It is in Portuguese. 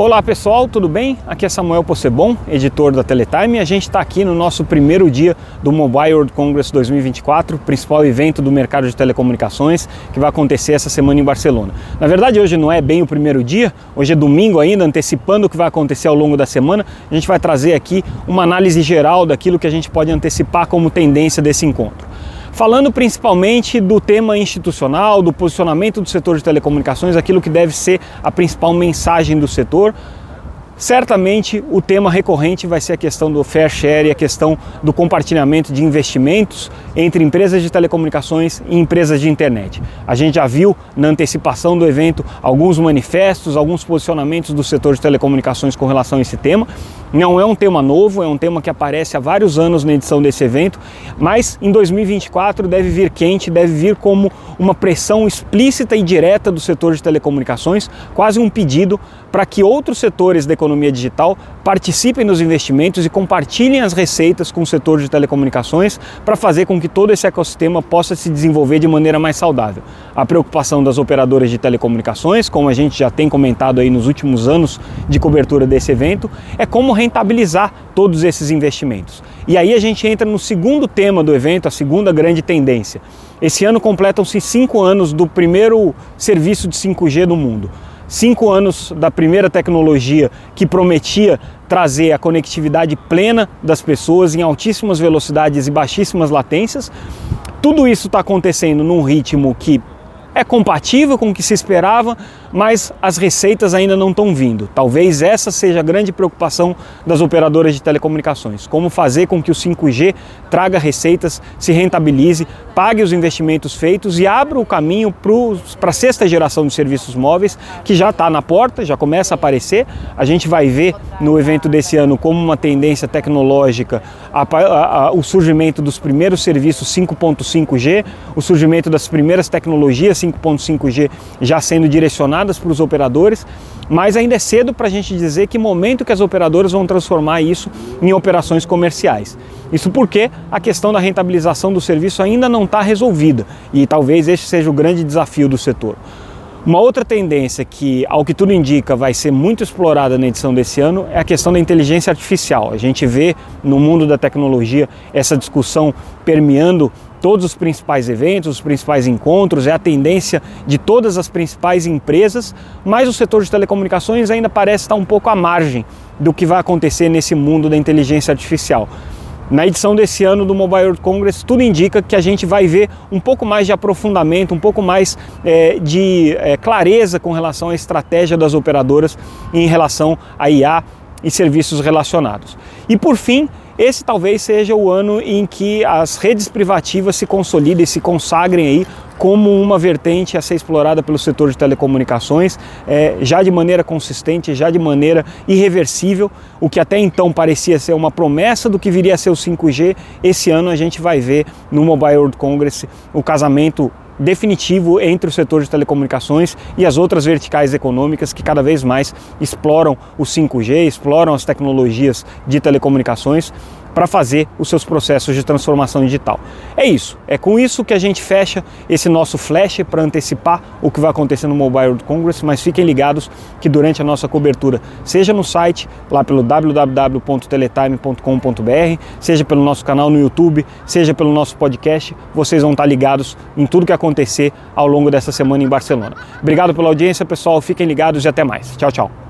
Olá pessoal, tudo bem? Aqui é Samuel Possebon, editor da Teletime. A gente está aqui no nosso primeiro dia do Mobile World Congress 2024, principal evento do mercado de telecomunicações que vai acontecer essa semana em Barcelona. Na verdade, hoje não é bem o primeiro dia, hoje é domingo ainda, antecipando o que vai acontecer ao longo da semana. A gente vai trazer aqui uma análise geral daquilo que a gente pode antecipar como tendência desse encontro falando principalmente do tema institucional, do posicionamento do setor de telecomunicações, aquilo que deve ser a principal mensagem do setor, Certamente o tema recorrente vai ser a questão do fair share e a questão do compartilhamento de investimentos entre empresas de telecomunicações e empresas de internet. A gente já viu na antecipação do evento alguns manifestos, alguns posicionamentos do setor de telecomunicações com relação a esse tema. Não é um tema novo, é um tema que aparece há vários anos na edição desse evento, mas em 2024 deve vir quente, deve vir como uma pressão explícita e direta do setor de telecomunicações, quase um pedido para que outros setores da economia digital participem dos investimentos e compartilhem as receitas com o setor de telecomunicações para fazer com que todo esse ecossistema possa se desenvolver de maneira mais saudável. A preocupação das operadoras de telecomunicações, como a gente já tem comentado aí nos últimos anos de cobertura desse evento, é como rentabilizar todos esses investimentos. E aí a gente entra no segundo tema do evento, a segunda grande tendência. Esse ano completam-se cinco anos do primeiro serviço de 5G do mundo cinco anos da primeira tecnologia que prometia trazer a conectividade plena das pessoas em altíssimas velocidades e baixíssimas latências. Tudo isso está acontecendo num ritmo que é compatível com o que se esperava, mas as receitas ainda não estão vindo. Talvez essa seja a grande preocupação das operadoras de telecomunicações: como fazer com que o 5G traga receitas, se rentabilize, pague os investimentos feitos e abra o caminho para a sexta geração de serviços móveis, que já está na porta, já começa a aparecer. A gente vai ver no evento desse ano como uma tendência tecnológica a, a, a, o surgimento dos primeiros serviços 5.5G, o surgimento das primeiras tecnologias 5.5G já sendo direcionadas para os operadores, mas ainda é cedo para a gente dizer que momento que as operadoras vão transformar isso em operações comerciais. Isso porque a questão da rentabilização do serviço ainda não está resolvida e talvez este seja o grande desafio do setor. Uma outra tendência que, ao que tudo indica, vai ser muito explorada na edição desse ano é a questão da inteligência artificial. A gente vê no mundo da tecnologia essa discussão permeando todos os principais eventos, os principais encontros, é a tendência de todas as principais empresas, mas o setor de telecomunicações ainda parece estar um pouco à margem do que vai acontecer nesse mundo da inteligência artificial. Na edição desse ano do Mobile World Congress, tudo indica que a gente vai ver um pouco mais de aprofundamento, um pouco mais é, de é, clareza com relação à estratégia das operadoras em relação a IA e serviços relacionados. E por fim, esse talvez seja o ano em que as redes privativas se consolidem, se consagrem aí como uma vertente a ser explorada pelo setor de telecomunicações, é, já de maneira consistente, já de maneira irreversível. O que até então parecia ser uma promessa do que viria a ser o 5G, esse ano a gente vai ver no Mobile World Congress o casamento definitivo entre o setor de telecomunicações e as outras verticais econômicas que cada vez mais exploram o 5G, exploram as tecnologias de telecomunicações para fazer os seus processos de transformação digital. É isso, é com isso que a gente fecha esse nosso flash para antecipar o que vai acontecer no Mobile World Congress, mas fiquem ligados que durante a nossa cobertura, seja no site, lá pelo www.teletime.com.br, seja pelo nosso canal no YouTube, seja pelo nosso podcast, vocês vão estar ligados em tudo que acontecer ao longo dessa semana em Barcelona. Obrigado pela audiência, pessoal, fiquem ligados e até mais. Tchau, tchau.